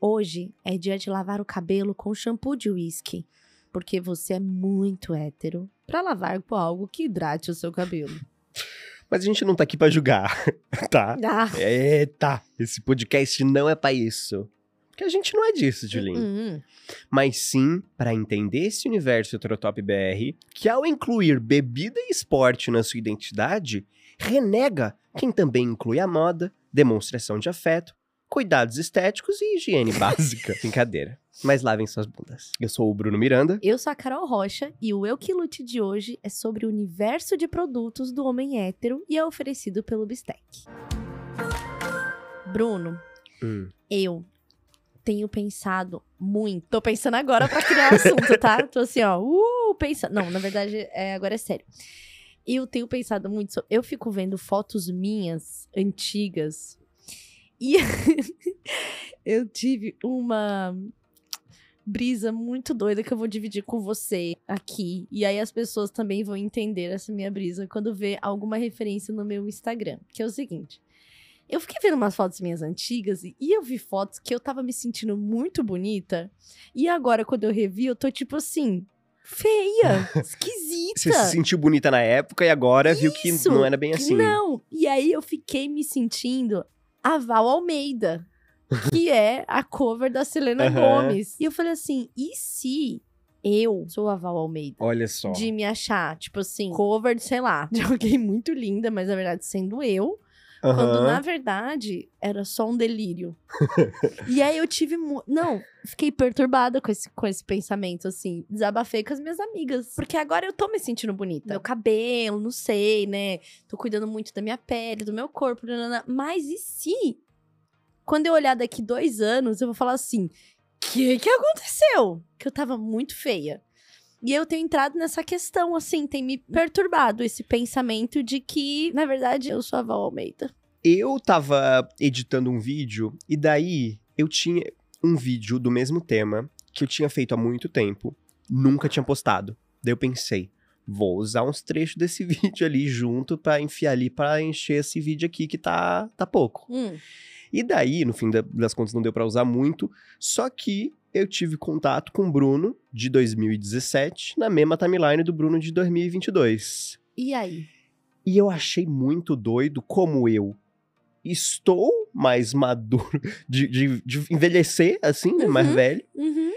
Hoje é dia de lavar o cabelo com shampoo de uísque. Porque você é muito hétero pra lavar com algo que hidrate o seu cabelo. Mas a gente não tá aqui pra julgar, tá? Ah, Eita, esse podcast não é pra isso. Porque a gente não é disso, Julinho. hum, Mas sim pra entender esse universo heterotop BR, que ao incluir bebida e esporte na sua identidade, renega quem também inclui a moda, demonstração de afeto, cuidados estéticos e higiene básica. Brincadeira. Mas lavem suas bundas. Eu sou o Bruno Miranda. Eu sou a Carol Rocha e o Eu Que Lute de hoje é sobre o universo de produtos do homem hétero e é oferecido pelo Bistec. Bruno, Hum. eu tenho pensado muito. Tô pensando agora pra criar um assunto, tá? Tô assim, ó, uh, pensando. Não, na verdade, é, agora é sério. Eu tenho pensado muito. Eu fico vendo fotos minhas antigas e eu tive uma brisa muito doida que eu vou dividir com você aqui. E aí as pessoas também vão entender essa minha brisa quando vê alguma referência no meu Instagram. Que é o seguinte. Eu fiquei vendo umas fotos minhas antigas e, eu vi fotos que eu tava me sentindo muito bonita. E agora, quando eu revi, eu tô tipo assim, feia, esquisita. Você se sentiu bonita na época e agora viu que Isso, não era bem assim. Não. E aí eu fiquei me sentindo a Val Almeida, que é a cover da Selena Aham. Gomes. E eu falei assim, e se eu sou a Val Almeida? Olha só. De me achar, tipo assim, cover, de, sei lá, de alguém muito linda, mas na verdade sendo eu. Quando Aham. na verdade era só um delírio. e aí eu tive. Não, fiquei perturbada com esse, com esse pensamento, assim. Desabafei com as minhas amigas. Porque agora eu tô me sentindo bonita. Meu cabelo, não sei, né? Tô cuidando muito da minha pele, do meu corpo. nanana. Mas e se? Quando eu olhar daqui dois anos, eu vou falar assim: que que aconteceu? Que eu tava muito feia. E eu tenho entrado nessa questão, assim, tem me perturbado esse pensamento de que, na verdade, eu sou a Val Almeida. Eu tava editando um vídeo e daí eu tinha um vídeo do mesmo tema que eu tinha feito há muito tempo, nunca tinha postado. Daí eu pensei, vou usar uns trechos desse vídeo ali junto pra enfiar ali pra encher esse vídeo aqui que tá tá pouco. Hum. E daí, no fim da- das contas, não deu pra usar muito, só que eu tive contato com o Bruno de 2017 na mesma timeline do Bruno de 2022. E aí? E eu achei muito doido como eu estou mais maduro de, de- de envelhecer, assim, né? Mais Uhum. velho. Uhum.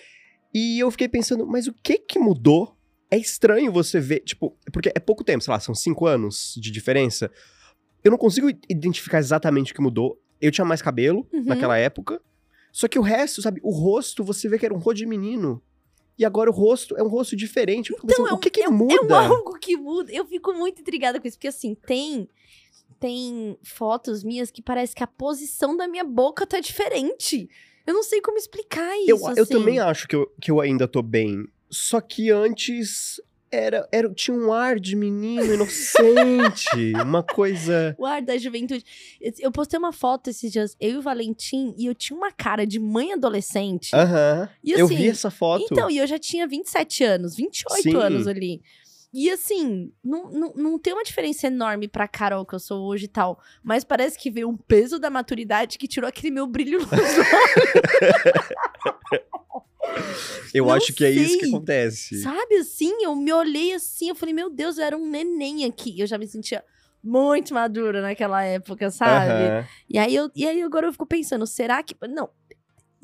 E eu fiquei pensando, mas o que que mudou? É estranho você ver, tipo, porque é pouco tempo, sei lá, são cinco anos de diferença. Eu não consigo identificar exatamente o que mudou. Eu tinha mais cabelo Uhum. naquela época. Só que o resto, sabe, o rosto, você vê que era um rosto de menino. E agora o rosto é um rosto diferente. Eu pensando, é um- o que que é muda? É um algo que muda. Eu fico muito intrigada com isso, porque assim, tem tem fotos minhas que parece que a posição da minha boca tá diferente. Eu não sei como explicar isso. Eu, eu assim. também acho que eu, que eu ainda tô bem. Só que antes era, era tinha um ar de menino inocente, uma coisa. O ar da juventude. Eu postei uma foto esses dias, eu e o Valentim, e eu tinha uma cara de mãe adolescente. Aham. E eu assim, vi essa foto. Então, e eu já tinha 27 anos, 28 Sim. anos ali. E assim, não, não, não tem uma diferença enorme pra Carol que eu sou hoje e tal. Mas parece que veio um peso da maturidade que tirou aquele meu brilho nos eu não acho que é isso que acontece. Sabe assim? Eu me olhei assim, eu falei, meu Deus, eu era um neném aqui. Eu já me sentia muito madura naquela época, sabe? Aham. E aí, eu, e aí agora eu fico pensando, será que. Não.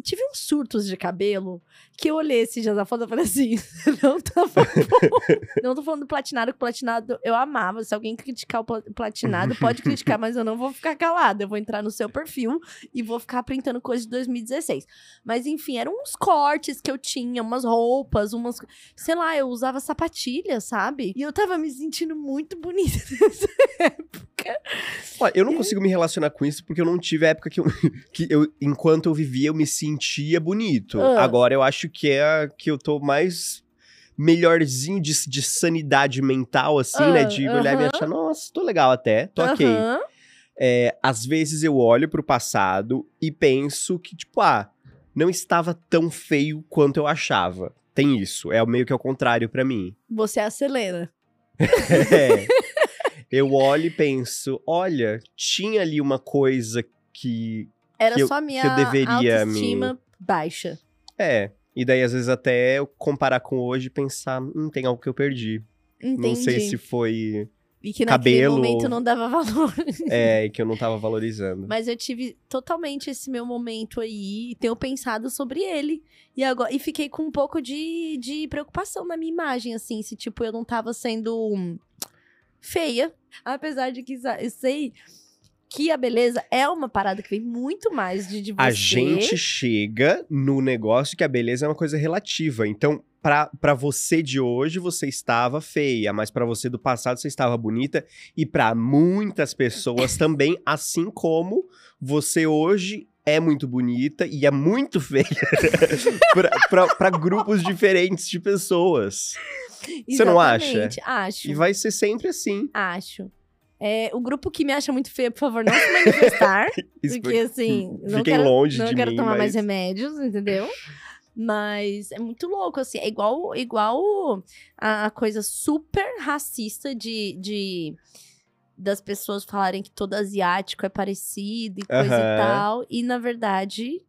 Tive uns surtos de cabelo que eu olhei esses dias da foto e falei assim: não tava bom. não tô falando do platinado, que platinado eu amava. Se alguém criticar o pla- platinado, pode criticar, mas eu não vou ficar calada. Eu vou entrar no seu perfil e vou ficar printando coisas de 2016. Mas enfim, eram uns cortes que eu tinha, umas roupas, umas. Sei lá, eu usava sapatilha, sabe? E eu tava me sentindo muito bonita nessa época. Olha, eu não consigo me relacionar com isso porque eu não tive a época que eu, que eu enquanto eu vivia, eu me sentia bonito. Ah. Agora eu acho que é que eu tô mais melhorzinho de, de sanidade mental, assim, né? Ah, De olhar e me achar, nossa, tô legal até, tô ok. É, às vezes eu olho pro passado e penso que, tipo, ah, não estava tão feio quanto eu achava. Tem isso, é meio que ao contrário pra mim. Você é a Selena. É. eu olho e penso, olha, tinha ali uma coisa que Era Que eu- só a minha que eu deveria autoestima baixa. É. E daí, às vezes, até eu comparar com hoje e pensar, hum, tem algo que eu perdi. Entendi. Não sei se foi. E que naquele cabelo momento ou- não dava valor. É, que eu não tava valorizando. Mas eu tive totalmente esse meu momento aí, e tenho pensado sobre ele. E agora e fiquei com um pouco de, de preocupação na minha imagem, assim, se tipo eu não tava sendo feia. Apesar de que sei que a beleza é uma parada que vem muito mais de, de você. A gente chega no negócio que a beleza é uma coisa relativa. Então, pra, pra você de hoje, você estava feia, mas pra você do passado, você estava bonita. E pra muitas pessoas também, assim como você hoje é muito bonita e é muito feia pra grupos diferentes de pessoas. Você não acha? Exatamente, Acho. E vai ser sempre assim. Acho. É, o grupo que me acha muito feia, por favor, não se manifestar. Porque, assim, não Fiquem quero, longe não de quero mim, tomar mais mas- remédios, entendeu? Mas é muito louco, assim. É igual, igual a, a coisa super racista de, de das pessoas falarem que todo asiático é parecido e coisa Aham. e tal. E, na verdade,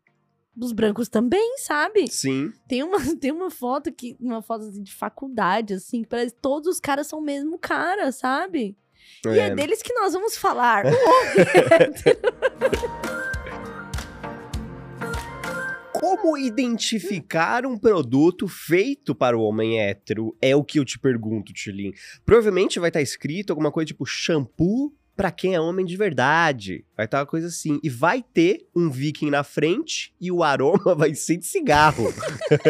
os brancos também, sabe? Sim. Tem uma, tem uma foto que. Uma foto assim, de faculdade, assim, que parece que todos os caras são o mesmo cara, sabe? E é deles que nós vamos falar. Como identificar um produto feito para o homem hétero? É o que eu te pergunto, Tilin. Provavelmente vai estar escrito alguma coisa tipo shampoo para quem é homem de verdade. Vai estar uma coisa assim. E vai ter um viking na frente e o aroma vai ser de cigarro.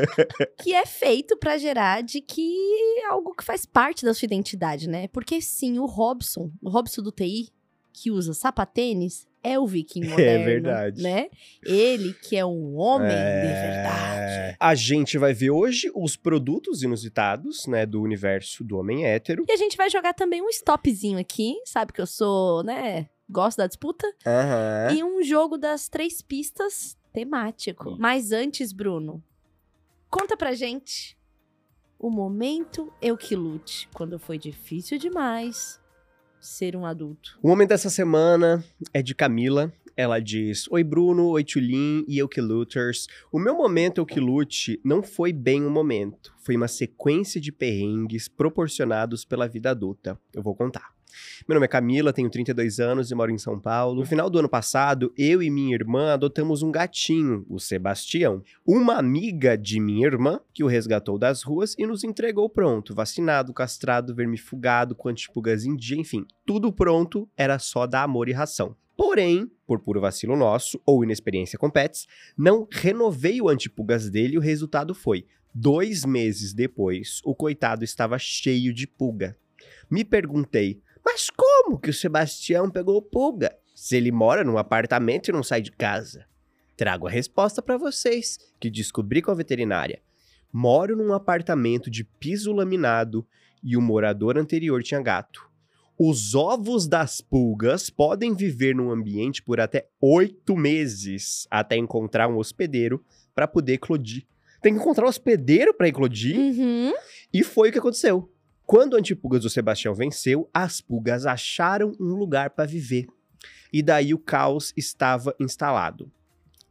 que é feito pra gerar de que é algo que faz parte da sua identidade, né? Porque sim, o Robson, o Robson do TI, que usa sapatênis, é o viking moderno, verdade. né? Ele que é um homem de É. verdade. A gente vai ver hoje os produtos inusitados, né, do universo do homem hétero. E a gente vai jogar também um stopzinho aqui, sabe que eu sou, né, gosto da disputa, Aham. e um jogo das três pistas temático. Isso. Mas antes, Bruno, conta pra gente o momento eu que lute, quando foi difícil demais ser um adulto. O momento dessa semana é de Camila. Ela diz: Oi, Bruno, oi, Tulin e eu que Luters. O meu momento eu que lute não foi bem um momento. Foi uma sequência de perrengues proporcionados pela vida adulta. Eu vou contar. Meu nome é Camila, tenho 32 anos e moro em São Paulo. No final do ano passado, eu e minha irmã adotamos um gatinho, o Sebastião. Uma amiga de minha irmã que o resgatou das ruas e nos entregou pronto, vacinado, castrado, vermifugado, com antipulgas em dia, enfim, tudo pronto, era só dar amor e ração. Porém, por puro vacilo nosso ou inexperiência com pets, não renovei o antipulgas dele e o resultado foi: dois meses depois, o coitado estava cheio de pulga. Me perguntei, mas como que o Sebastião pegou pulga? Se ele mora num apartamento e não sai de casa? Trago a resposta para vocês, que descobri com a veterinária. Moro num apartamento de piso laminado e o morador anterior tinha gato. Os ovos das pulgas podem viver num ambiente por até oito meses até encontrar um hospedeiro para poder eclodir. Tem que encontrar um hospedeiro para eclodir? Uhum. E foi o que aconteceu. Quando Antipulgas do Sebastião venceu, as pulgas acharam um lugar para viver. E daí o caos estava instalado.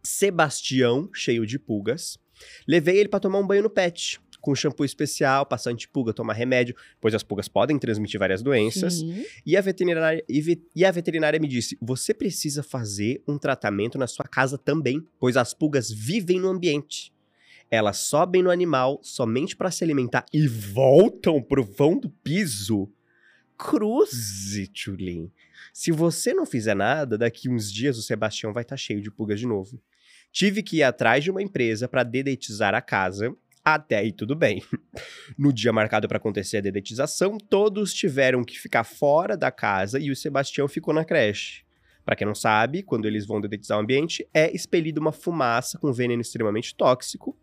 Sebastião, cheio de pulgas, levei ele para tomar um banho no pet, com shampoo especial, passar antipulga, tomar remédio, pois as pulgas podem transmitir várias doenças. E a, veterinária, e, ve- e a veterinária me disse: você precisa fazer um tratamento na sua casa também, pois as pulgas vivem no ambiente. Elas sobem no animal somente para se alimentar e voltam pro vão do piso. Cruze, Tulin. Se você não fizer nada, daqui uns dias o Sebastião vai estar cheio de pulgas de novo. Tive que ir atrás de uma empresa para dedetizar a casa. Até aí tudo bem. No dia marcado para acontecer a dedetização, todos tiveram que ficar fora da casa e o Sebastião ficou na creche. Para quem não sabe, quando eles vão dedetizar o ambiente, é expelida uma fumaça com veneno extremamente tóxico.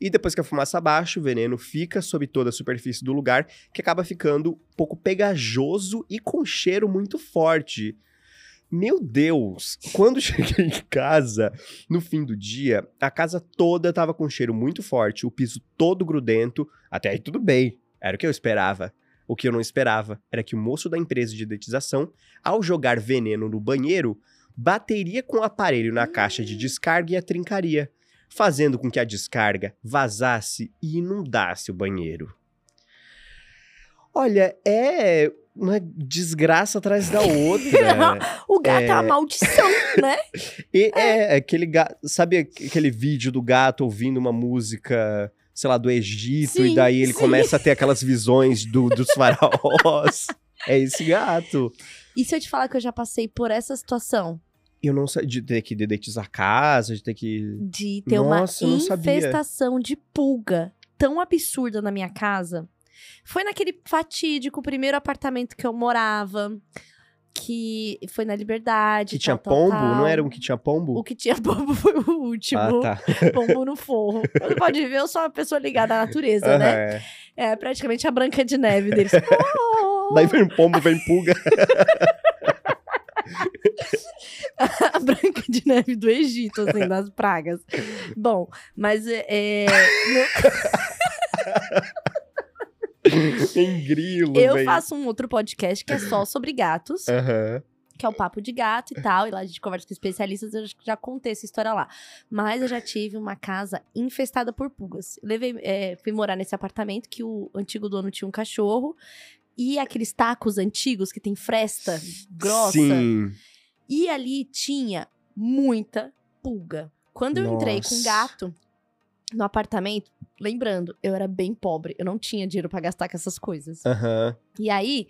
E depois que a fumaça baixa, o veneno fica sob toda a superfície do lugar, que acaba ficando um pouco pegajoso e com cheiro muito forte. Meu Deus! Quando cheguei em casa, no fim do dia, a casa toda tava com cheiro muito forte, o piso todo grudento. Até aí tudo bem, era o que eu esperava. O que eu não esperava era que o moço da empresa de dedetização, ao jogar veneno no banheiro, bateria com o aparelho na caixa de descarga e a trincaria. fazendo com que a descarga vazasse e inundasse o banheiro. Olha, é uma desgraça atrás da outra. o gato é, uma maldição, né? E é, aquele gato. Sabe aquele vídeo do gato ouvindo uma música, sei lá, do Egito, Sim, e daí ele sim. começa a ter aquelas visões do, dos faraós? é esse gato. E se eu te falar que eu já passei por essa situação? Eu não sei, de ter que dedetizar a casa, de ter que. De ter Nossa, uma infestação de pulga tão absurda na minha casa. Foi naquele fatídico primeiro apartamento que eu morava, que foi na Liberdade. Que tinha tal, pombo? tal. Não era um que tinha pombo? O que tinha pombo foi o último. Ah, tá. Pombo no forro. Você pode ver, eu sou uma pessoa ligada à natureza, né? É. É praticamente a Branca de Neve deles. Oh! Daí vem pombo, vem pulga. a Branca de Neve do Egito, assim, das pragas. Bom, mas é. é, Tem grilo, eu vem. faço um outro podcast que é só sobre gatos, Aham. que é o Papo de Gato e tal. E lá a gente conversa com especialistas, eu já contei essa história lá. Mas eu já tive uma casa infestada por pulgas. Levei, é, fui morar nesse apartamento que o antigo dono tinha um cachorro. E aqueles tacos antigos que tem fresta grossa. Sim. E ali tinha muita pulga. Quando eu entrei com Nossa. gato no apartamento, lembrando, eu era bem pobre, eu não tinha dinheiro pra gastar com essas coisas. Aham. E aí,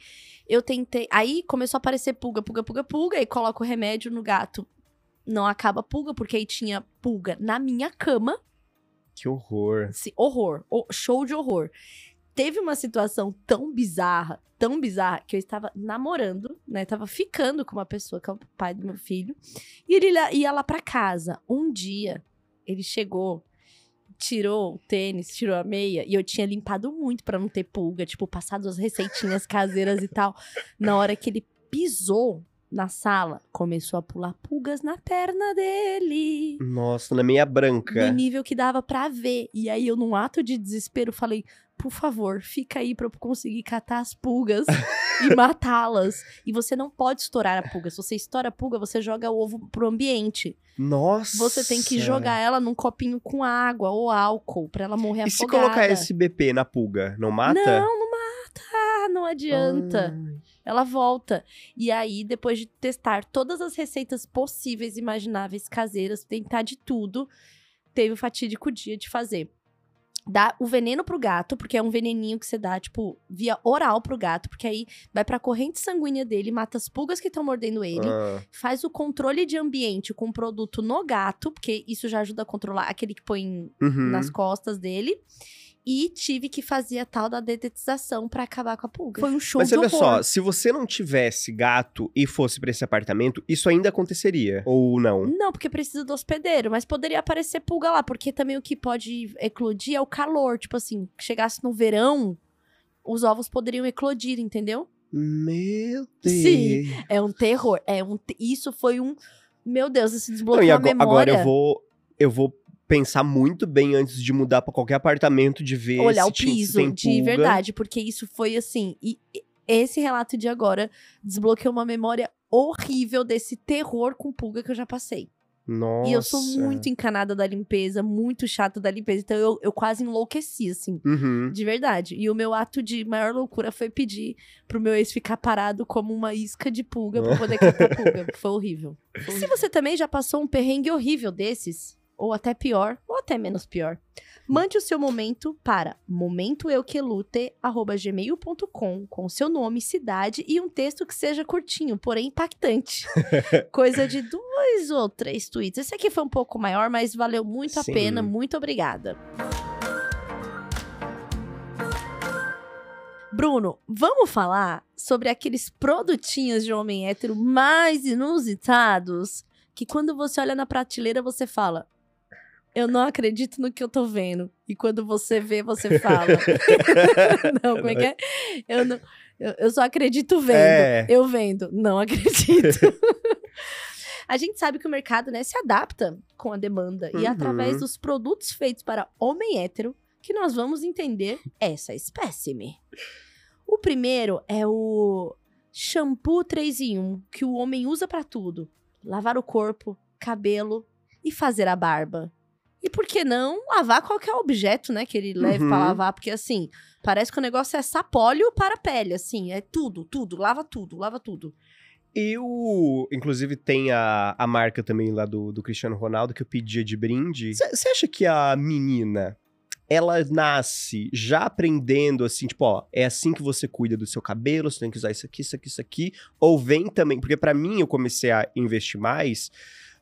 eu tentei. Aí começou a aparecer pulga, pulga, pulga, pulga, e coloco o remédio no gato. Não acaba pulga, porque aí tinha pulga na minha cama. Que horror. Assim, horror. show de horror. Teve uma situação tão bizarra, tão bizarra, que eu estava namorando, né? Tava ficando com uma pessoa, que é o pai do meu filho. E ele ia lá pra casa. Um dia, ele chegou, tirou o tênis, tirou a meia, e eu tinha limpado muito pra não ter pulga, tipo, passado as receitinhas caseiras e tal. Na hora que ele pisou na sala, começou a pular pulgas na perna dele Nossa, na meia branca. no nível que dava pra ver. E aí eu, num ato de desespero, falei: por favor, fica aí pra eu conseguir catar as pulgas e matá-las. E você não pode estourar a pulga. Se você estoura a pulga, você joga o ovo pro ambiente. Nossa. Você tem que jogar ela num copinho com água ou álcool pra ela morrer E se afogada. colocar SBP na pulga, não mata? Não, não mata, não adianta. Ah, Ela volta. E aí, depois de testar todas as receitas possíveis, imagináveis, caseiras, tentar de tudo, teve o fatídico dia de fazer. Dá o veneno pro gato, porque é um veneninho que você dá, tipo, via oral pro gato, porque aí vai pra corrente sanguínea dele, mata as pulgas que estão mordendo ele, ah. faz o controle de ambiente com produto no gato, porque isso já ajuda a controlar aquele que põe Uhum. nas costas dele. E tive que fazer a tal da dedetização pra acabar com a pulga. Foi um show Mas de olha horror. só, se você não tivesse gato e fosse pra esse apartamento, isso ainda aconteceria. Ou não? Não, porque precisa do hospedeiro, mas poderia aparecer pulga lá, porque também o que pode eclodir é o calor. Tipo assim, que chegasse no verão, os ovos poderiam eclodir, entendeu? Meu Deus. Sim. É um terror. É um Isso foi um. Meu Deus, esse Não, desbloqueou e a memória. agora eu vou. Eu vou pensar muito bem antes de mudar pra qualquer apartamento de ver Olhar se o tinha- se piso, de verdade, porque isso foi assim. E esse relato de agora desbloqueou uma memória horrível desse terror com pulga que eu já passei. Nossa. E eu sou muito encanada da limpeza, muito chata da limpeza. Então eu, eu quase enlouqueci, assim. Uhum. De verdade. E o meu ato de maior loucura foi pedir pro meu ex ficar parado como uma isca de pulga pra poder catar pulga. Foi horrível. Se você também já passou um perrengue horrível desses, ou até pior, ou até menos pior, mande o seu momento para momentoeuquelute.gmail.com com seu nome, cidade e um texto que seja curtinho, porém impactante. Coisa de dois ou três tweets. Esse aqui foi um pouco maior, mas valeu muito Sim. a pena. Muito obrigada. Bruno, vamos falar sobre aqueles produtinhos de homem hétero mais inusitados que quando você olha na prateleira você fala. Eu não acredito no que eu tô vendo. E quando você vê, você fala. não, como é que é? Eu, não, eu, eu só acredito vendo. É. Eu vendo. Não acredito. A gente sabe que o mercado né, se adapta com a demanda. E Uhum. através dos produtos feitos para homem hétero, que nós vamos entender essa espécime. O primeiro é o shampoo 3 em 1, que o homem usa pra tudo: lavar o corpo, cabelo e fazer a barba. E por que não lavar qualquer objeto, né, que ele leve pra Uhum. lavar? Porque assim, parece que o negócio é sapólio para a pele, assim, é tudo, tudo, lava tudo, lava tudo. Eu, inclusive, tem a, a marca também lá do, do Cristiano Ronaldo que eu pedia de brinde. Você acha que a menina, ela nasce já aprendendo assim, tipo, ó, é assim que você cuida do seu cabelo, você tem que usar isso aqui, isso aqui, isso aqui. Ou vem também, porque pra mim eu comecei a investir mais.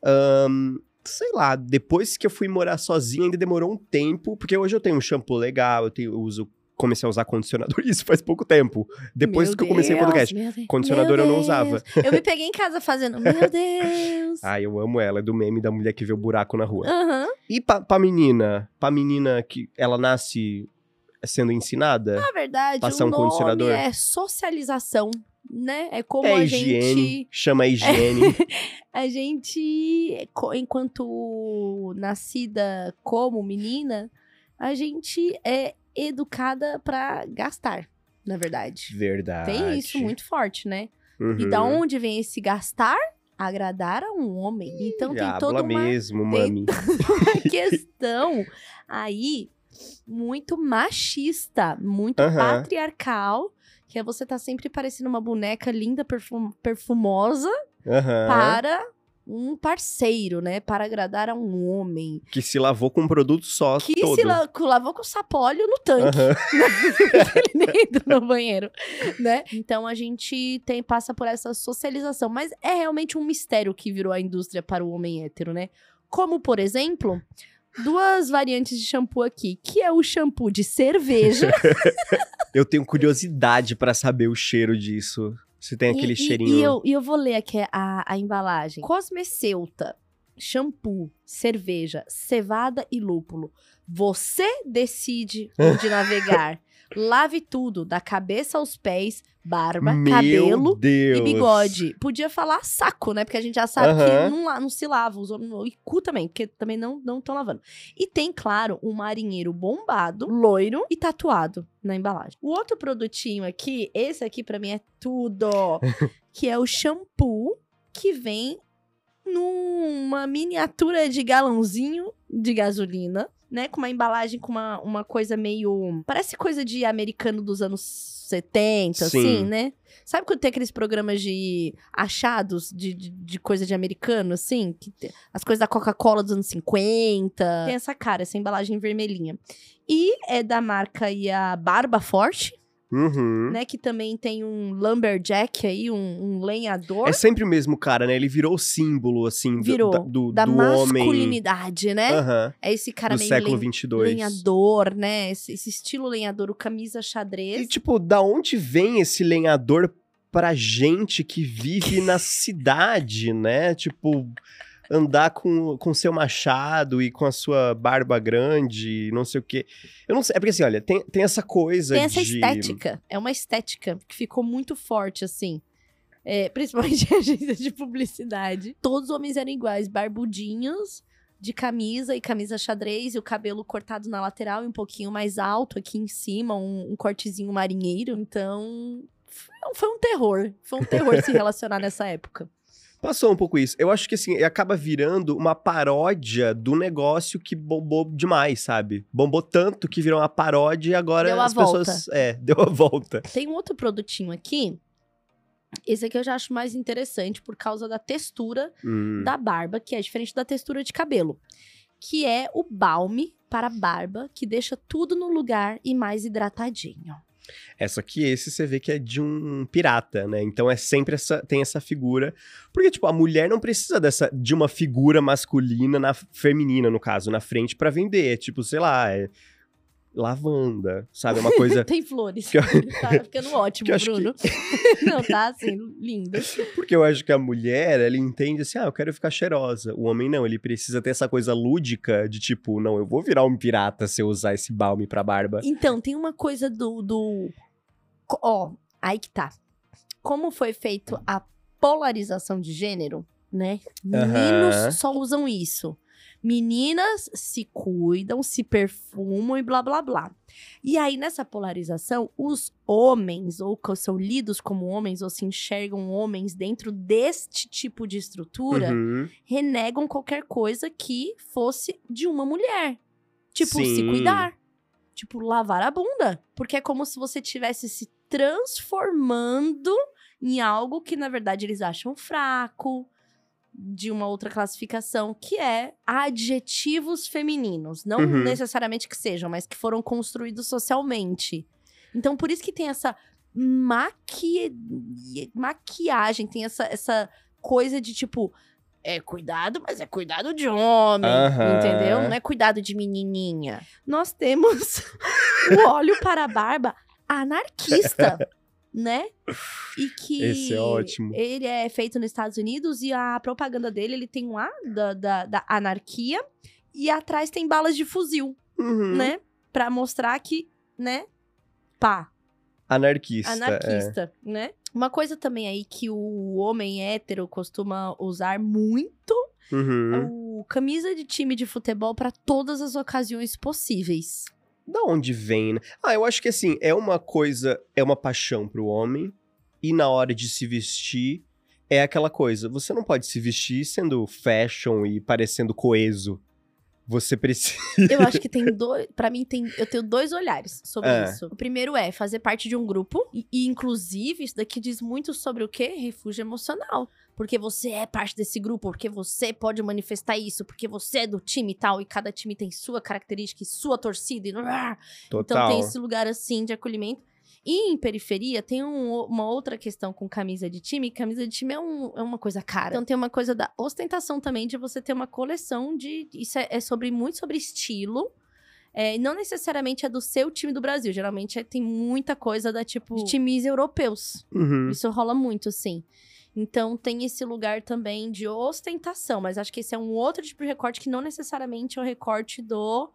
ahn, sei lá, depois que eu fui morar sozinho, ainda demorou um tempo, porque hoje eu tenho um shampoo legal, eu, tenho, eu uso, comecei a usar condicionador, isso faz pouco tempo. Depois Meu que eu comecei o Deus, podcast. Condicionador meu eu não usava. Eu me peguei em casa fazendo, meu Deus. Ah, eu amo ela, é do meme da mulher que vê o buraco na rua. Aham. E pra, pra menina? Pra menina que ela nasce sendo ensinada? Na verdade, Passar o um nome condicionador? é socialização, né? É como é a higiene, gente... chama a higiene. A gente, enquanto nascida como menina, a gente é educada pra gastar, na verdade. Verdade. Tem isso muito forte, né? E Uhum. da onde vem esse gastar? Agradar a um homem. Então tem toda uma mesmo, mami. uma questão aí muito machista, muito Aham. patriarcal, que é você tá sempre parecendo uma boneca linda, perfum- perfumosa Aham. para um parceiro, né? Para agradar a um homem. Que se lavou com um produto só Que todo. se la- lavou com sapólio no tanque. Aham. Ele entra no banheiro, né? Então a gente tem passa por essa socialização, mas é realmente um mistério que virou a indústria para o homem hétero, né? Como, por exemplo, duas variantes de shampoo aqui, que é o shampoo de cerveja Eu tenho curiosidade pra saber o cheiro disso. Se tem aquele e, e- cheirinho. E, eu, e eu vou ler aqui a, a embalagem. Cosmeceuta, shampoo, cerveja, cevada e lúpulo. Você decide onde navegar. Lave tudo, da cabeça aos pés, barba, Meu cabelo Deus. e bigode. Podia falar saco, né? Porque a gente já sabe que não, não se lava. Os homens, e cu também, porque também não estão lavando. E tem, claro, um marinheiro bombado, loiro e tatuado na embalagem. O outro produtinho aqui, esse aqui pra mim é tudo. que é o shampoo que vem numa miniatura de galãozinho de gasolina, né? Com uma embalagem com uma, uma coisa meio. Parece coisa de americano dos anos 70, Sim. assim, né? Sabe quando tem aqueles programas de achados de, de, de coisa de americano, assim? Que te- as coisas da Coca-Cola dos anos 50. Tem essa cara, essa embalagem vermelhinha. E é da marca aí a Barba Forte, Uhum. né? Que também tem um lumberjack aí, um, um lenhador. É sempre o mesmo cara, né? Ele virou o símbolo, assim, do- Virou, da, do, da do homem. masculinidade, né? Aham. É esse cara Do meio século len- 22. lenhador, né? Esse, esse estilo lenhador, o camisa xadrez. E, tipo, da onde vem esse lenhador pra gente que vive na cidade, né? Tipo, andar com com seu machado e com a sua barba grande, não sei o quê. Eu não sei, é porque assim, olha, tem, tem essa coisa Tem essa de... estética. É uma estética que ficou muito forte, assim. É, principalmente em agência de publicidade. Todos os homens eram iguais, barbudinhos, de camisa e camisa xadrez, e o cabelo cortado na lateral e um pouquinho mais alto aqui em cima, um, um cortezinho marinheiro. Então, foi- foi um terror. Foi um terror se relacionar nessa época. Passou um pouco isso. Eu acho que assim, acaba virando uma paródia do negócio que bombou demais, sabe? Bombou tanto que virou uma paródia e agora Deu as volta. pessoas. É, deu a volta. Tem um outro produtinho aqui. Esse aqui eu já acho mais interessante por causa da textura Hum. da barba, que é diferente da textura de cabelo. Que é o balme para barba, que deixa tudo no lugar e mais hidratadinho. Essa aqui, esse você vê que é de um pirata, né? Então é sempre essa, tem essa figura. Porque, tipo, a mulher não precisa dessa, de uma figura masculina, na, feminina, no caso, na frente pra vender. É tipo, sei lá, é lavanda, sabe? É uma coisa. Tem flores. que eu- Tá ficando ótimo, acho que- Bruno. Não, tá assim, lindo. Porque eu acho que a mulher, ela entende assim, ah, eu quero ficar cheirosa. O homem não, ele precisa ter essa coisa lúdica de tipo, não, eu vou virar um pirata se eu usar esse balme pra barba. Então, tem uma coisa do. do... Ó, aí que tá. Como foi feito a polarização de gênero, né? Meninos só usam isso. Meninas se cuidam, se perfumam e blá blá blá. E aí, nessa polarização, os homens, ou que são lidos como homens, ou se enxergam homens dentro deste tipo de estrutura, Uhum. renegam qualquer coisa que fosse de uma mulher. Tipo, se Sim. cuidar. Tipo, lavar a bunda. Porque é como se você estivesse se transformando em algo que, na verdade, eles acham fraco, de uma outra classificação, que é adjetivos femininos. Não Uhum. necessariamente que sejam, mas que foram construídos socialmente. Então, por isso que tem essa maqui... maquiagem, tem essa, essa coisa de tipo. É cuidado, mas é cuidado de homem, Aham. entendeu? Não é cuidado de menininha. Nós temos o óleo para a barba anarquista, né? E que Esse é ótimo. ele é feito nos Estados Unidos e a propaganda dele, ele tem um A da, da, da anarquia e atrás tem balas de fuzil, Uhum. né? Pra mostrar que, né? Pá, Anarquista. é. anarquista, né? Uma coisa também aí que o homem hétero costuma usar muito é Uhum. o camisa de time de futebol pra todas as ocasiões possíveis. Da onde vem, né? Ah, eu acho que assim, é uma coisa, é uma paixão pro homem, e na hora de se vestir, é aquela coisa, você não pode se vestir sendo fashion e parecendo coeso. Você precisa. Eu acho que tem dois. Pra mim, tem, eu tenho dois olhares sobre É. isso. O primeiro é fazer parte de um grupo. E, e, inclusive, isso daqui diz muito sobre o quê? Refúgio emocional. Porque você é parte desse grupo, porque você pode manifestar isso, porque você é do time e tal, e cada time tem sua característica e sua torcida. E... Então Total. tem esse lugar assim de acolhimento. E em periferia tem um- uma outra questão com camisa de time. Camisa de time é, um- é uma coisa cara. Então tem uma coisa da ostentação também de você ter uma coleção de. Isso é, é sobre muito sobre estilo. É, não necessariamente é do seu time do Brasil. Geralmente é- tem muita coisa da tipo de times europeus. Uhum. Isso rola muito, sim. Então tem esse lugar também de ostentação, mas acho que esse é um outro tipo de recorte que não necessariamente é o recorte do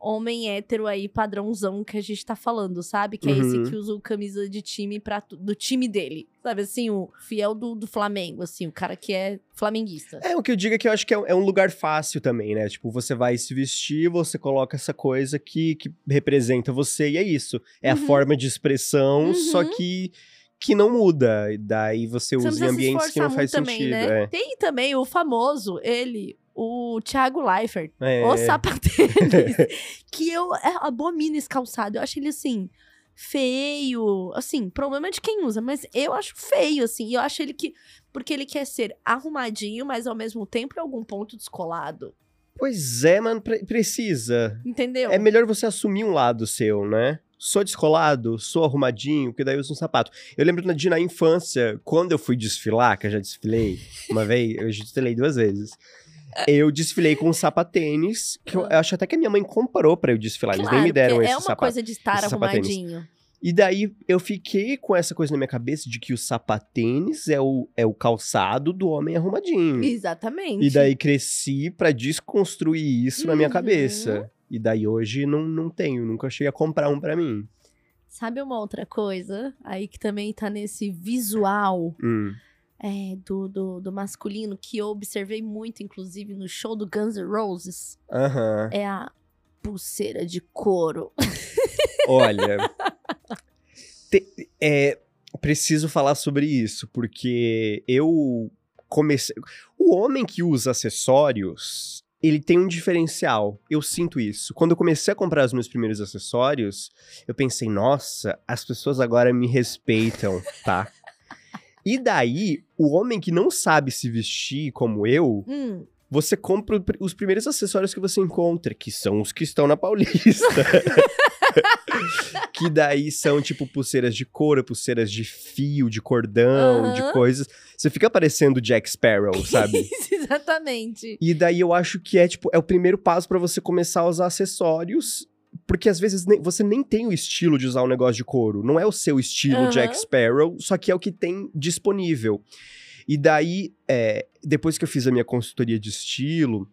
homem hétero aí, padrãozão que a gente tá falando, sabe? Que é Uhum. esse que usa o camisa de time pra, do time dele. Sabe assim, o fiel do, do Flamengo, assim, o cara que é flamenguista. É, o que eu digo é que eu acho que é, um- é um lugar fácil também, né? Tipo, você vai se vestir, você coloca essa coisa que, que representa você, e é isso. É a Uhum. forma de expressão, só Uhum. que, que não muda. E daí você Você usa em ambientes que não faz também, sentido. né? é. Tem também o famoso, ele, o Thiago Leifert. É. O sapatênis. que eu é, abomino esse calçado. Eu acho ele assim. Feio, assim, problema de quem usa, mas eu acho feio, assim. E eu acho ele que. Porque ele quer ser arrumadinho, mas ao mesmo tempo em algum ponto descolado. Pois é, mano, pre- precisa. Entendeu? É melhor você assumir um lado seu, né? Sou descolado, sou arrumadinho, porque daí eu uso um sapato. Eu lembro de na infância, quando eu fui desfilar, que eu já desfilei uma vez, eu já desfilei duas vezes. Eu desfilei com um sapatênis, que eu acho até que a minha mãe comprou pra eu desfilar. Eles nem me deram esse é uma sapato. coisa de estar arrumadinho. E daí eu fiquei com essa coisa na minha cabeça de que o sapatênis é o, é o calçado do homem arrumadinho. Exatamente. E daí cresci pra desconstruir isso na minha Uhum. cabeça. E daí hoje não, não tenho, nunca cheguei a comprar um pra mim. Sabe uma outra coisa? Aí que também tá nesse visual Hum. é, do, do, do masculino, que eu observei muito, inclusive, no show do Guns N' Roses. Aham. É a pulseira de couro. Olha. te- é, preciso falar sobre isso, porque eu comecei. O homem que usa acessórios. Ele tem um diferencial. Eu sinto isso. Quando eu comecei a comprar os meus primeiros acessórios, eu pensei, nossa, as pessoas agora me respeitam, tá? E daí, o homem que não sabe se vestir como eu, Hum, você compra os primeiros acessórios que você encontra, que são os que estão na Paulista. que daí são tipo pulseiras de couro, pulseiras de fio, de cordão, Aham. de coisas. Você fica parecendo Jack Sparrow, sabe? Exatamente. e daí eu acho que é tipo é o primeiro passo pra você começar a usar acessórios. Porque às vezes nem- você nem tem o estilo de usar um negócio de couro. Não é o seu estilo Aham. Jack Sparrow, só que é o que tem disponível. E daí, é, depois que eu fiz a minha consultoria de estilo,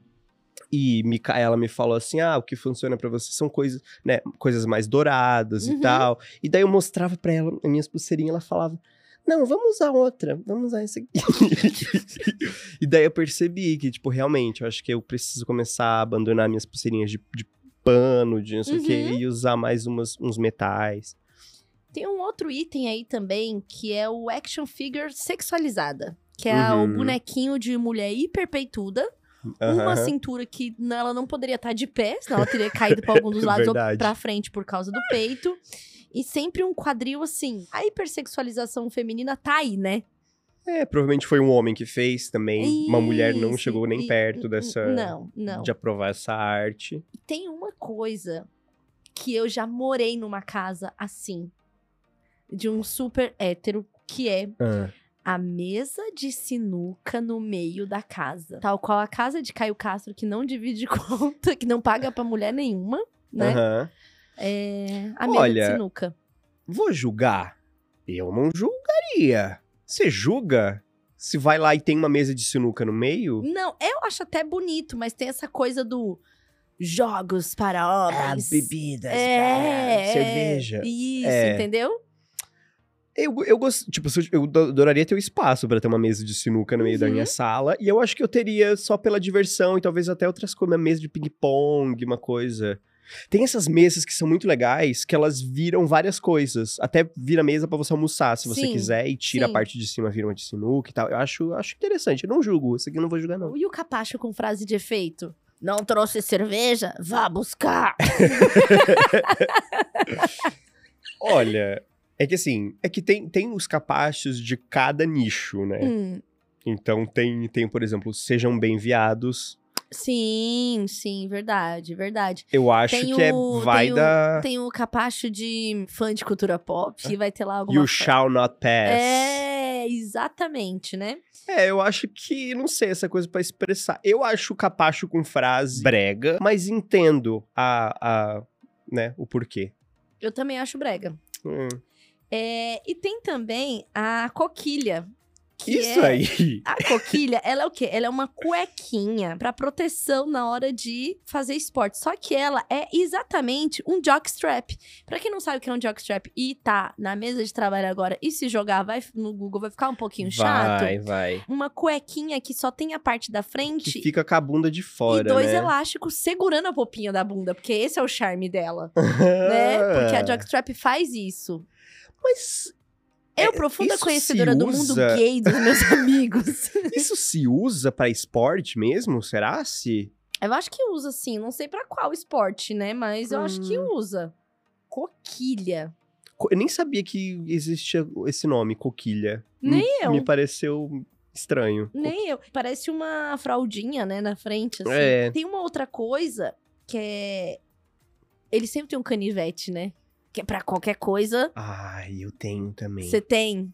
e Micaela me falou assim: ah, o que funciona pra você são coisas, né, coisas mais douradas Uhum. e tal. E daí eu mostrava pra ela as minhas pulseirinhas, ela falava. Não, vamos usar outra. Vamos usar essa aqui. e daí eu percebi que, tipo, realmente, eu acho que eu preciso começar a abandonar minhas pulseirinhas de, de pano, de não sei o quê, Uhum. e usar mais umas, uns metais. Tem um outro item aí também, que é o action figure sexualizada. Que é o Uhum. bonequinho de mulher hiperpeituda. Uma Aham. cintura que ela não poderia estar de pé, senão ela teria caído pra algum dos lados ou pra frente por causa do peito. E sempre um quadril assim. A hipersexualização feminina tá aí, né? É, provavelmente foi um homem que fez também. Uma mulher não Isso, chegou nem e- perto dessa. Não, não. De aprovar essa arte. Tem uma coisa que eu já morei numa casa assim. De um super hétero, que é Ah, a mesa de sinuca no meio da casa. Tal qual a casa de Caio Castro, que não divide conta, que não paga pra mulher nenhuma, né? aham. É a mesa Olha, de sinuca. Vou julgar? Eu não julgaria. Você julga? Se vai lá e tem uma mesa de sinuca no meio? Não, eu acho até bonito, mas tem essa coisa do jogos para homens. bebidas, é, cerveja. Isso, É. entendeu? Eu, eu gosto, tipo, eu, eu do- adoraria ter o espaço pra ter uma mesa de sinuca no meio da Uhum. minha sala. E eu acho que eu teria só pela diversão e talvez até outras coisas, uma mesa de ping-pong, uma coisa. Tem essas mesas que são muito legais, que elas viram várias coisas. Até vira mesa pra você almoçar, se você Sim, quiser, e tira sim. a parte de cima, vira uma de sinuca e tal. Eu acho, acho interessante. Eu não julgo. Esse aqui eu não vou julgar, não. E o capacho com frase de efeito? Não trouxe cerveja? Vá buscar. Olha, é que assim, é que tem, tem os capachos de cada nicho, né? Hum, Então tem, tem, por exemplo, Sejam Bem-Viados. sim, sim, verdade, verdade. Eu acho Tem que é, o- vai tem o- da... Tem o capacho de fã de cultura pop, e vai ter lá alguma You fra- Shall Not Pass. É, exatamente, né? É, eu acho que, não sei, essa coisa pra expressar. Eu acho o capacho com frase brega, mas entendo a, a né, o porquê. Eu também acho brega. Hum, É, e tem também a coquilha. Que Isso é- aí. A coquilha, ela é o quê? Ela é uma cuequinha pra proteção na hora de fazer esporte. Só que ela é exatamente um jockstrap. Pra quem não sabe o que é um jockstrap e tá na mesa de trabalho agora e se jogar vai no Google vai ficar um pouquinho chato. Vai, vai. Uma cuequinha que só tem a parte da frente Que fica com a bunda de fora, e dois né? elásticos segurando a popinha da bunda, porque esse é o charme dela, né? Porque a jockstrap faz isso. Mas Eu, É, profunda isso conhecedora se do mundo usa- gay dos meus amigos. isso se usa pra esporte mesmo? Será se? Eu acho que usa, sim. Não sei pra qual esporte, né? Mas eu acho que Hum. usa. Coquilha. Co- Eu nem sabia que existia esse nome, coquilha. Nem me, eu. Me pareceu estranho. Nem eu. Parece uma fraldinha, né? Na frente, assim. É. Tem uma outra coisa que é... Ele sempre tem um canivete, né? Que é pra qualquer coisa. Ai, eu tenho também. Você tem.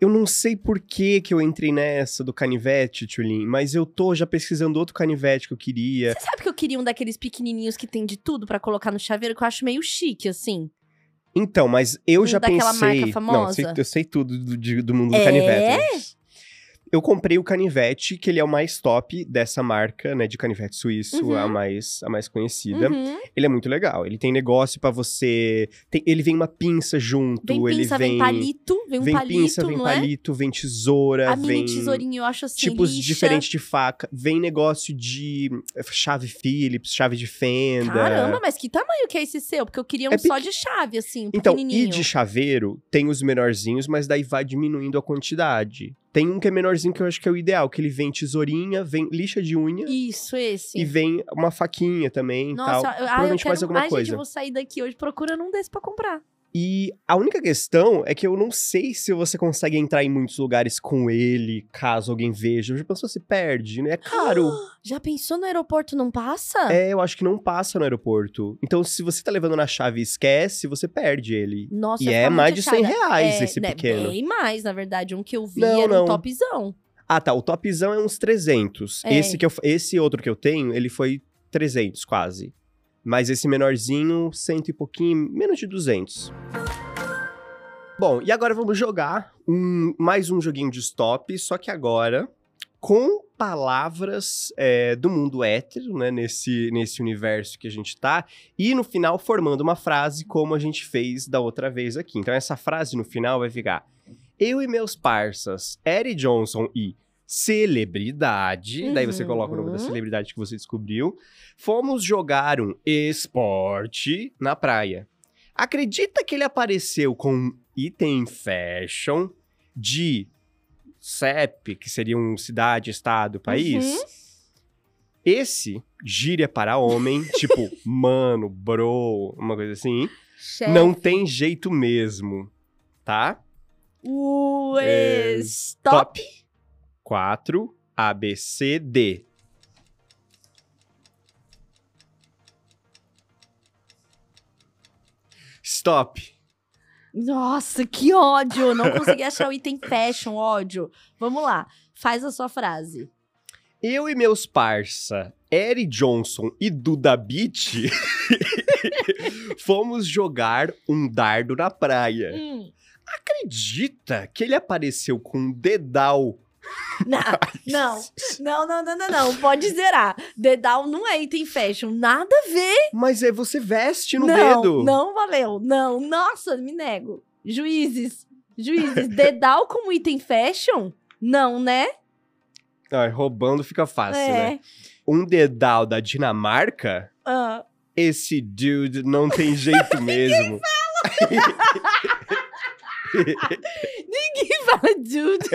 Eu não sei por que que eu entrei nessa do canivete, Tulin, mas eu tô já pesquisando outro canivete que eu queria. Você sabe que eu queria um daqueles pequenininhos que tem de tudo pra colocar no chaveiro, que eu acho meio chique, assim. Então, mas eu Um já daquela pensei. marca Não, eu famosa? sei, eu sei tudo do, do mundo do É? canivete. Eu comprei o canivete, que ele é o mais top dessa marca, né, de canivete suíço, Uhum. a mais a mais conhecida. Uhum. Ele é muito legal. Ele tem negócio pra você, tem- ele vem uma pinça junto, Vem ele pinça, vem vem palito, vem um vem palito, pinça, vem é? palito, vem tesoura, A vem tesourinha eu acho assim, tipos lixa. diferentes de faca, vem negócio de eh, chave Phillips, chave de fenda. Caramba, mas que tamanho que é esse seu? Porque eu queria um É só de chave, assim, um Então, e de chaveiro, tem os menorzinhos, mas daí vai diminuindo a quantidade. Tem um que é menorzinho que eu acho que é o ideal, que ele vem tesourinha, vem lixa de unha Isso, esse. e vem uma faquinha também e Nossa, tal. eu, ah, eu Provavelmente quero... mais alguma Ai, coisa. gente, eu vou sair daqui hoje procurando um desse pra comprar. E a única questão é que eu não sei se você consegue entrar em muitos lugares com ele, caso alguém veja. Já pensou se perde, né? É caro. Já pensou no aeroporto não passa? é, eu acho que não passa no aeroporto. Então, se você tá levando na chave e esquece, você perde ele. Nossa, E eu é mais muito de 100 chateada. reais É, esse né, pequeno. Bem mais, na verdade. Um que eu vi Não, era não. um topzão. Ah, tá. O topzão é uns 300. É. Esse, que eu, esse outro que eu tenho, ele foi 300 quase. Mas esse menorzinho, cento e pouquinho, menos de 200. Bom, e agora vamos jogar um, mais um joguinho de stop, só que agora com palavras é, do mundo hétero, né, nesse, nesse universo que a gente tá, e no final formando uma frase como a gente fez da outra vez aqui. Então essa frase no final vai ficar, Eu e meus parças, Eric Johnson e celebridade, daí você coloca o nome da Uhum. celebridade que você descobriu, fomos jogar um esporte na praia. Acredita que ele apareceu com um item fashion de CEP, que seria um cidade, estado, país? Uhum. Esse gíria para homem, tipo, mano, bro, uma coisa assim, Chefe. não tem jeito mesmo, tá? O É, stop. 4, A, B, C, D. Stop. Nossa, que ódio! Não consegui achar o item fashion, ódio. Vamos lá, faz a sua frase. Eu e meus parça, Eric Johnson e Duda Beat, fomos jogar um dardo na praia. Hum. Acredita que ele apareceu com um dedal? Não, não, não, não, não, não, não, pode zerar. Dedal não é item fashion, nada a ver. Mas é você veste no não, dedo. não valeu, não, nossa, me nego. Juízes, juízes, dedal como item fashion? Não, né? Ai, roubando fica fácil, é. né? Um dedal da Dinamarca? Ah, Esse dude não tem jeito mesmo. ninguém fala dude.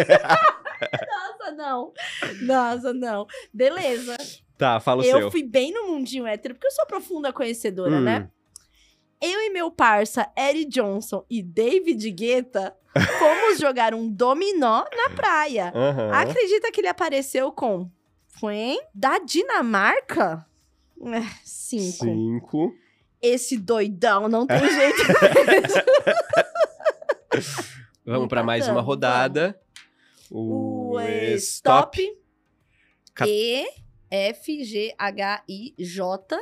Nossa, não. Nossa, não. Beleza. tá, fala o eu seu. fui bem no mundinho hétero, porque eu sou profunda conhecedora, Hum. né? Eu e meu parça Eric Johnson e David Guetta fomos jogar um dominó na praia. Aham. Acredita que ele apareceu com foi da Dinamarca? É, cinco. Cinco. Esse doidão não tem jeito. Vamos pra mais uma rodada. o é, stop. Cap- E F G H I J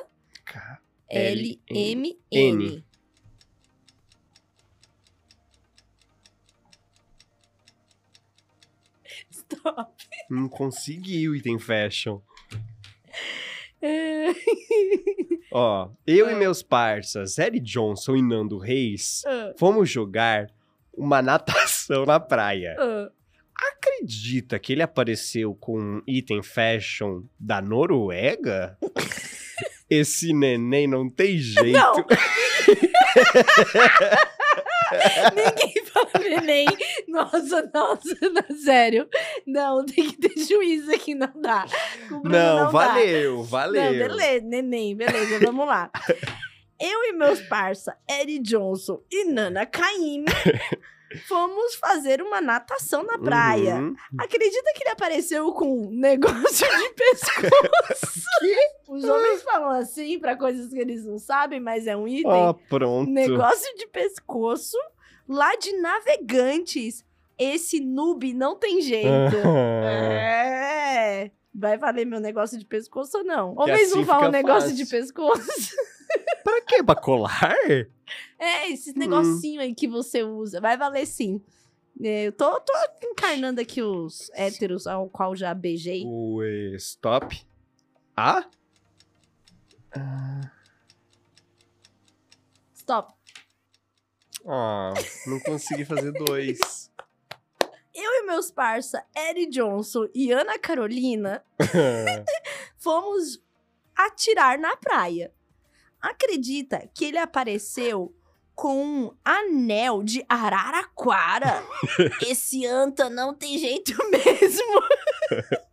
K- L M N. N. Stop. Não consegui o item fashion. É. Ó, eu Ah. e meus parças, Eric Johnson e Nando Reis, Ah, fomos jogar uma natação na praia. ah. Acredita que ele apareceu com um item fashion da Noruega? Esse neném não tem jeito. Não. Ninguém fala neném. Nossa, nossa, não, sério. Não, tem que ter juízo aqui, não dá. Não, não dá. valeu, valeu. Não, beleza, neném, beleza, vamos lá. Eu e meus parça, Eric Johnson e Nana Caymmi, fomos fazer uma natação na praia. Uhum. Acredita que ele apareceu com um negócio de pescoço? Os homens falam assim pra coisas que eles não sabem, mas é um item. Ó, pronto. Negócio de pescoço lá de navegantes. Esse noob não tem jeito. Ah. É. Vai valer meu negócio de pescoço ou não? Homens não assim falam fica negócio fácil. de pescoço. Pra quê? Pra colar? É, esses Hum. negocinho aí que você usa. Vai valer sim. É, Eu tô, tô encarnando aqui os héteros ao qual já beijei. O stop. Ah? Ah, Stop. ah, não consegui fazer dois. Eu e meus parça, Eric Johnson e Ana Carolina, fomos atirar na praia. Acredita que ele apareceu com um anel de araraquara? Esse anta não tem jeito mesmo.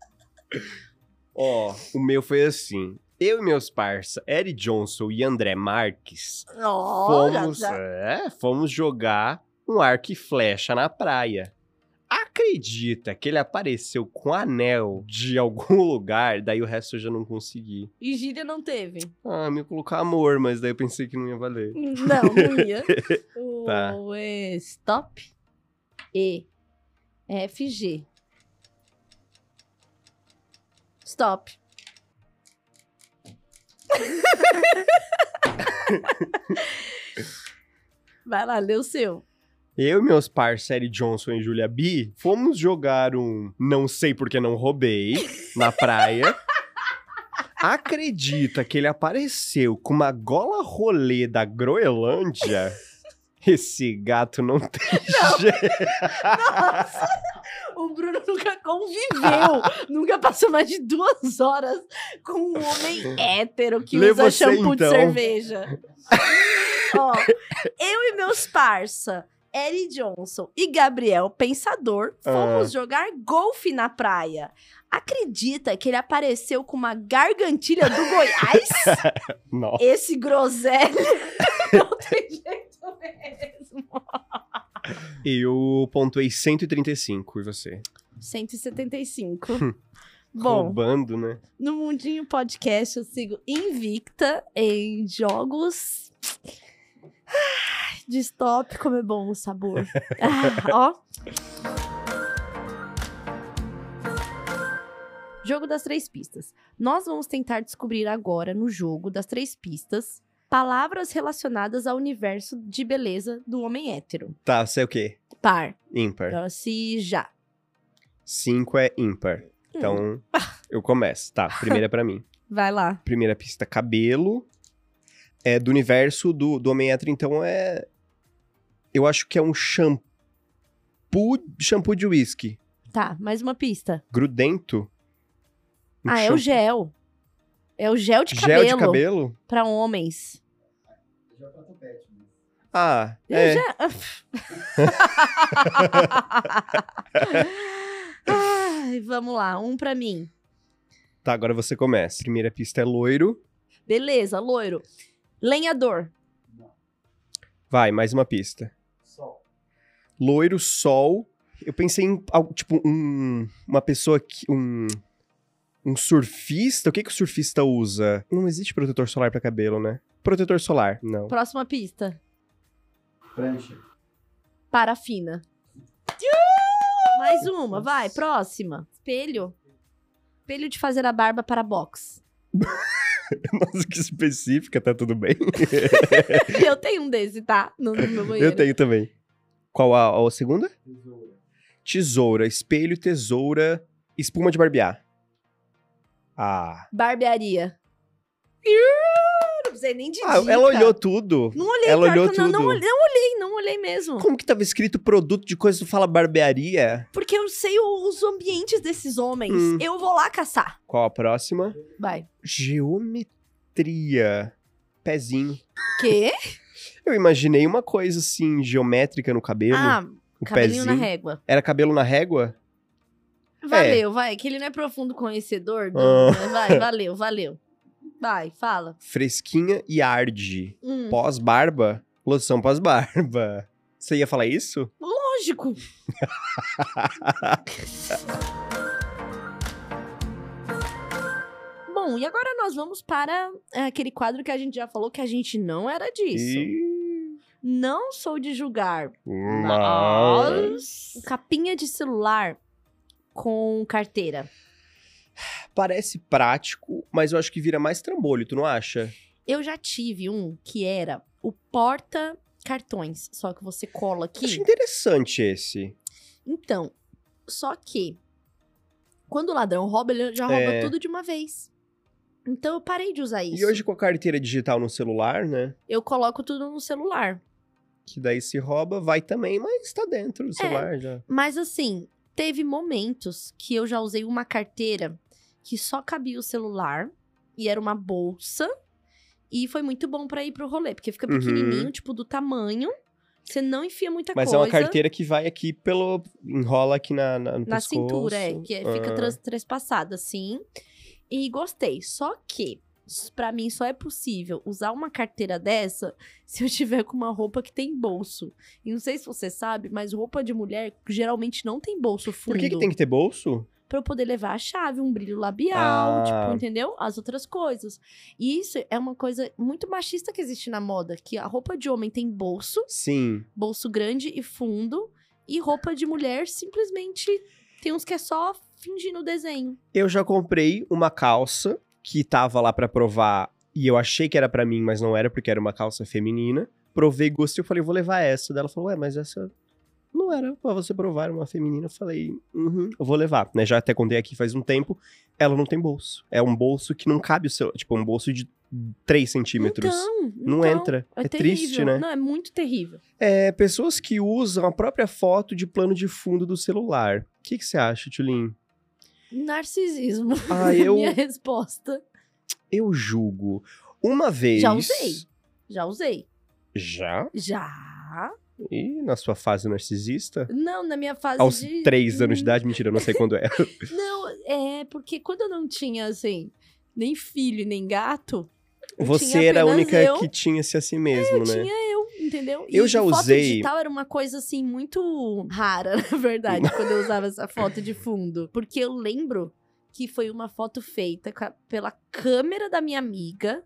Ó, o meu foi assim. Eu e meus parça, Eric Johnson e André Marques, Olha, fomos, já- é, fomos jogar um arco e flecha na praia. Acredita que ele apareceu com anel de algum lugar, daí o resto eu já não consegui. E gíria não teve. Ah, me colocar amor, mas daí eu pensei que não ia valer. Não, não ia. Tá. O é, stop. E. F, G. Stop. Vai lá, lê o seu. Eu e meus parceiros Johnson e Julia B fomos jogar um não sei porque não roubei na praia. Acredita que ele apareceu com uma gola rolê da Groenlândia? Esse gato não tem jeito. Nossa! O Bruno nunca conviveu, nunca passou mais de duas horas com um homem hétero que Lê usa você, shampoo de então. cerveja. Ó, eu e meus parça, Eri Johnson e Gabriel Pensador, fomos Ah. jogar golfe na praia. Acredita que ele apareceu com uma gargantilha do Goiás? Esse groselha não tem jeito mesmo. Eu pontuei 135, e você? 175. Bom, Roubando, né? no Mundinho Podcast eu sigo invicta em jogos. De stop, como é bom o sabor. Ah, ó. Jogo das três pistas. Nós vamos tentar descobrir agora, no jogo das três pistas, palavras relacionadas ao universo de beleza do homem hétero. Tá, você é o quê? Par. Ímpar. Então, se já. 5 é ímpar. Então, eu começo. Tá, primeira pra mim. Vai lá. Primeira pista, cabelo. É do universo do, do homem hétero, então é... Eu acho que é um shampoo... Shampoo de whisky. Tá, mais uma pista. Grudento. Um Ah, é o shampoo- gel. É o gel de Gel cabelo, de cabelo? pra homens. Ah, Eu é. já- Ai, vamos lá, um pra mim. Tá, agora você começa. Primeira pista é loiro. Beleza, loiro. Lenhador. Vai, mais uma pista. Loiro, sol. Eu pensei em, algo, tipo, um, uma pessoa que. Um, um surfista. O que, que o surfista usa? Não existe protetor solar pra cabelo, né? Protetor solar, não. Próxima pista. Prancha. Parafina. Mais uma, vai, próxima. Espelho. Espelho de fazer a barba para box. Nossa, que específica, tá tudo bem? Eu tenho um desse, tá? No, no meu banheiro. Eu tenho também. Qual a, a segunda? Tesoura. Tesoura, espelho, tesoura, espuma de barbear. Ah. Barbearia. Não precisei nem de Ah, dica. ela olhou tudo. Não olhei, Ela olhou eu não, não tudo. olhei, não olhei, não olhei mesmo. Como que tava escrito produto de coisa que fala barbearia? Porque eu sei os ambientes desses homens. Hum. Eu vou lá caçar. Qual a próxima? Vai. Geometria. Pezinho. Quê? Eu imaginei uma coisa assim, geométrica no cabelo. ah, o cabelinho pezinho. na régua. Era cabelo na régua? Valeu, vai. Que ele não é profundo conhecedor. do- Ah. Vai, valeu, valeu. Vai, fala. Fresquinha e arde. Hum, Pós-barba? Loção pós-barba. Você ia falar isso? lógico. Bom, e agora nós vamos para é, aquele quadro que a gente já falou que a gente não era disso. Ih, Não sou de julgar. Mas... Capinha de celular com carteira. Parece prático, mas eu acho que vira mais trambolho, tu não acha? Eu já tive um que era o porta cartões, só que você cola aqui. Acho interessante esse. Então, só que quando o ladrão rouba, ele já rouba É. tudo de uma vez. Então eu parei de usar isso. E hoje com a carteira digital no celular, né? Eu coloco tudo no celular. Que daí se rouba, vai também, mas tá dentro do celular já. Mas assim, teve momentos que eu já usei uma carteira que só cabia o celular e era uma bolsa. E foi muito bom pra ir pro rolê, porque fica Uhum. pequenininho, tipo do tamanho. Você não enfia muita Mas coisa. é uma carteira que vai aqui pelo. enrola aqui na, na, na cintura, é, que é- fica Ah. trans, trespassada, assim. E gostei. Só que, pra mim, só é possível usar uma carteira dessa se eu tiver com uma roupa que tem bolso. E não sei se você sabe, mas roupa de mulher geralmente não tem bolso fundo. Por que, que tem que ter bolso? Pra eu poder levar a chave, um brilho labial, Ah. tipo, entendeu? As outras coisas. E isso é uma coisa muito machista que existe na moda, que a roupa de homem tem bolso, Sim. bolso grande e fundo, e roupa de mulher simplesmente tem uns que é só fingindo o desenho. Eu já comprei uma calça que tava lá pra provar e eu achei que era pra mim, mas não era porque era uma calça feminina. Provei, gostei, eu falei, vou levar essa. Daí ela falou, ué, mas essa não era pra você provar, era uma feminina. Eu falei, uhum, eu vou levar. Né, já até contei aqui faz um tempo, ela não tem bolso. É um bolso que não cabe o seu, tipo, um bolso de 3 centímetros. Então, Não então, entra. É, terrível. triste, né? Não, é muito terrível. É, pessoas que usam a própria foto de plano de fundo do celular. O que, que você acha, Tulin? Narcisismo. Ah, eu, Minha resposta. eu julgo. Uma vez. Já usei. Já usei. Já? Já. E na sua fase narcisista? Não, na minha fase Aos de... três anos de idade? Mentira, eu não sei quando é. Não, é porque quando eu não tinha, assim, nem filho, nem gato, eu Você era a única eu, que tinha-se a si mesmo, né? tinha eu, entendeu? Eu já foto usei- digital era uma coisa, assim, muito rara, na verdade, quando eu usava essa foto de fundo. Porque eu lembro que foi uma foto feita pela câmera da minha amiga...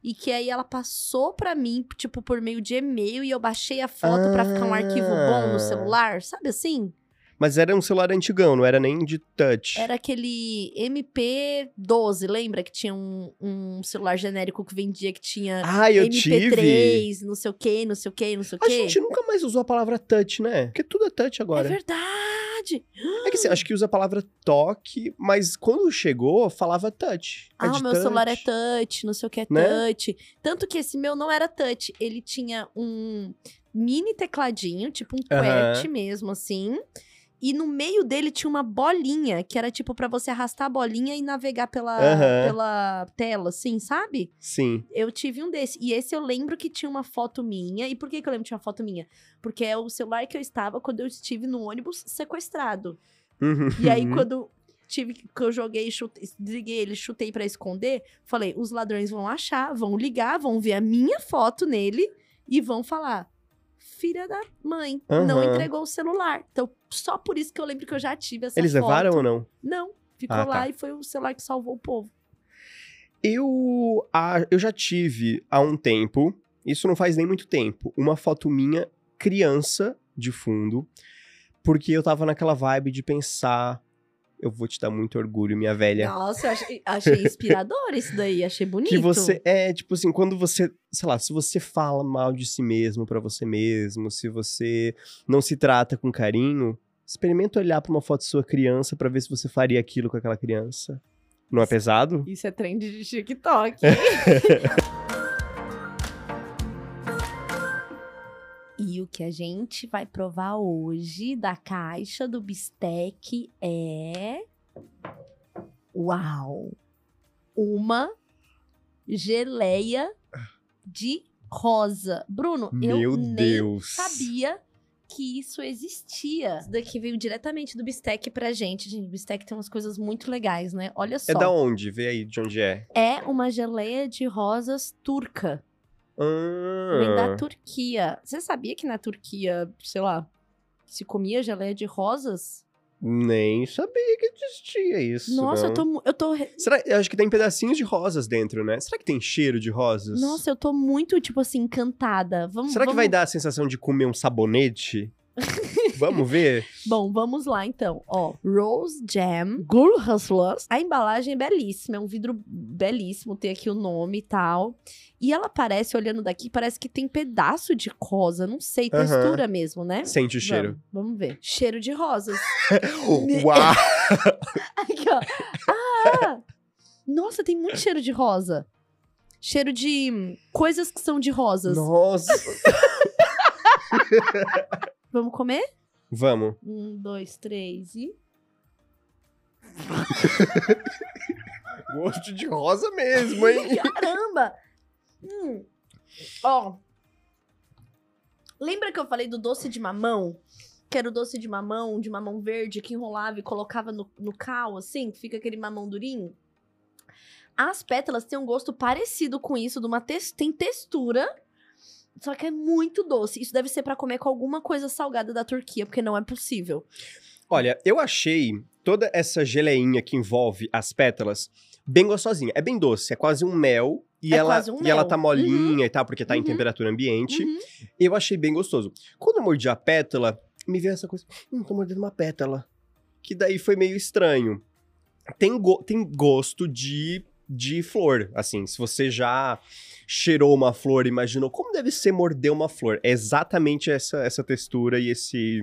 E que aí ela passou pra mim, tipo, por meio de e-mail, e eu baixei a foto pra ficar um arquivo bom Ah. no celular, sabe assim? Mas era um celular antigão, não era nem de touch. Era aquele MP12, lembra? Que tinha um, um celular genérico que vendia que tinha Ah, eu tive. MP3, não sei o que, não sei o que, não sei o A que. gente nunca mais usou a palavra touch, né? Porque tudo é touch É agora. verdade! É que assim, acho que usa a palavra toque, mas quando chegou, falava touch. É Ah, meu touch. celular é touch, não sei o que é Né? touch. Tanto que esse meu não era touch. Ele tinha um mini tecladinho, tipo um. QWERTY mesmo, assim. E no meio dele tinha uma bolinha, que era tipo pra você arrastar a bolinha e navegar pela, Aham. pela tela, assim, sabe? Sim. Eu tive um desse. E esse eu lembro que tinha uma foto minha. E por que, que eu lembro que tinha uma foto minha? Porque é o celular que eu estava quando eu estive no ônibus sequestrado. Uhum. E aí, quando tive que eu joguei, chutei, desliguei ele, chutei pra esconder, falei: os ladrões vão achar, vão ligar, vão ver a minha foto nele e vão falar. Filha da mãe, não Aham. entregou o celular. Então, só por isso que eu lembro que eu já tive essa Eles foto. levaram ou não? Não, ficou Ah, lá tá. e foi o celular que salvou o povo. Eu, ah, eu já tive há um tempo, isso não faz nem muito tempo, uma foto minha criança de fundo, porque eu tava naquela vibe de pensar, eu vou te dar muito orgulho, minha velha. Nossa, eu achei, achei inspirador isso daí, achei bonito. Que você é, tipo assim, quando você, sei lá, se você fala mal de si mesmo pra você mesmo, se você não se trata com carinho, experimenta olhar pra uma foto de sua criança pra ver se você faria aquilo com aquela criança. Não é pesado? Isso é trend de TikTok. que a gente vai provar hoje da caixa do bistec é. Uau! Uma geleia de rosa. Bruno, Meu eu nem Deus. sabia que isso existia. Isso daqui veio diretamente do bistec pra gente. Gente, o bistec tem umas coisas muito legais, né? Olha só. É da onde? Vê aí de onde é. É uma geleia de rosas turca. Ah, Vem da Turquia. Você sabia que na Turquia, sei lá, se comia geleia de rosas? Nem sabia que existia isso. Nossa, não. eu tô. Eu tô. Será, eu acho que tem pedacinhos de rosas dentro, né? Será que tem cheiro de rosas? Nossa, eu tô muito, tipo assim, encantada. Vamos, Será que vamos... vai dar a sensação de comer um sabonete? Vamos ver? Bom, vamos lá então. Ó, Rose Jam, Gulhaslas. A embalagem é belíssima, é um vidro belíssimo, tem aqui o nome e tal. E ela parece, olhando daqui, parece que tem pedaço de rosa, não sei, textura mesmo, né? Sente o cheiro. Vamos, vamos ver. Cheiro de rosas. Uau! Aqui, ó. Ah! Nossa, tem muito cheiro de rosa. Cheiro de coisas que são de rosas. Nossa! Vamos comer? Vamos. Um, dois, três e. Gosto de rosa mesmo, hein? Caramba! Hum. Ó. Lembra que eu falei do doce de mamão? Que era o doce de mamão, de mamão verde, que enrolava e colocava no, no cal, assim, que fica aquele mamão durinho? As pétalas têm um gosto parecido com isso, de uma tex- tem textura, só que é muito doce. Isso deve ser pra comer com alguma coisa salgada da Turquia, porque não é possível. Olha, eu achei toda essa geleinha que envolve as pétalas bem gostosinha. É bem doce, é quase um mel. E, É ela, quase um e ela mel. tá molinha e tal, porque tá em Uhum. temperatura ambiente. Uhum. Eu achei bem gostoso. Quando eu mordi a pétala, me veio essa coisa, hum, tô mordendo uma pétala. Que daí foi meio estranho. Tem, go- tem gosto de, de flor, assim, se você já cheirou uma flor, imaginou como deve ser morder uma flor. É exatamente essa, essa textura e esse,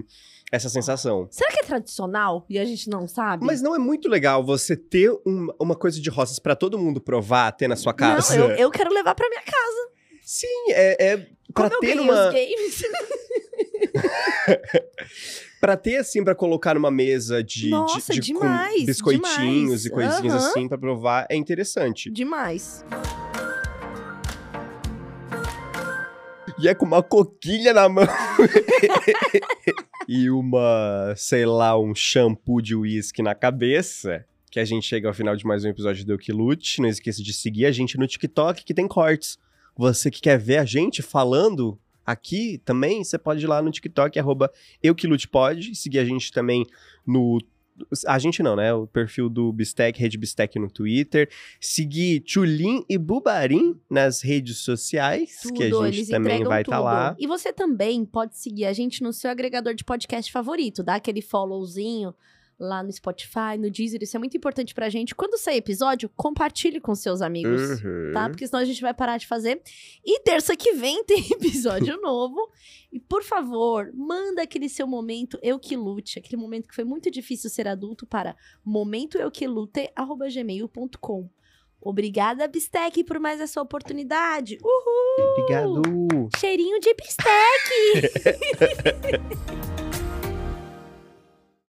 essa sensação. Será que é tradicional e a gente não sabe? Mas não é muito legal você ter um- uma coisa de rosas pra todo mundo provar, ter na sua casa? Não, eu, eu quero levar pra minha casa. Sim, é, é eu ter os games. Pra ter assim pra colocar numa mesa de, de- Nossa, de, com demais, biscoitinhos demais. e coisinhas Aham. assim pra provar é interessante. Demais. E é com uma coquilha na mão. e uma, sei lá, um shampoo de uísque na cabeça. Que a gente chega ao final de mais um episódio do Lute. Não esqueça de seguir a gente no TikTok, que tem cortes. Você que quer ver a gente falando aqui também, você pode ir lá no TikTok, arroba Eu Que Lute Pode. Seguir a gente também no... A gente não, né? O perfil do Bistec, Rede Bistec no Twitter. Seguir Tchulin e Bubarim nas redes sociais, que a Tudo, gente também vai estar tudo. lá. E você também pode seguir a gente no seu agregador de podcast favorito, dá aquele followzinho lá no Spotify, no Deezer, isso é muito importante pra gente. Quando sair episódio, compartilhe com seus amigos. Uhum. Tá? Porque senão a gente vai parar de fazer. E terça que vem tem episódio novo. E por favor, manda aquele seu momento eu que lute, aquele momento que foi muito difícil ser adulto para momentoeuquelute@gmail.com. Obrigada, Bistec, por mais essa oportunidade. Uhul! Obrigado. Cheirinho de bistec!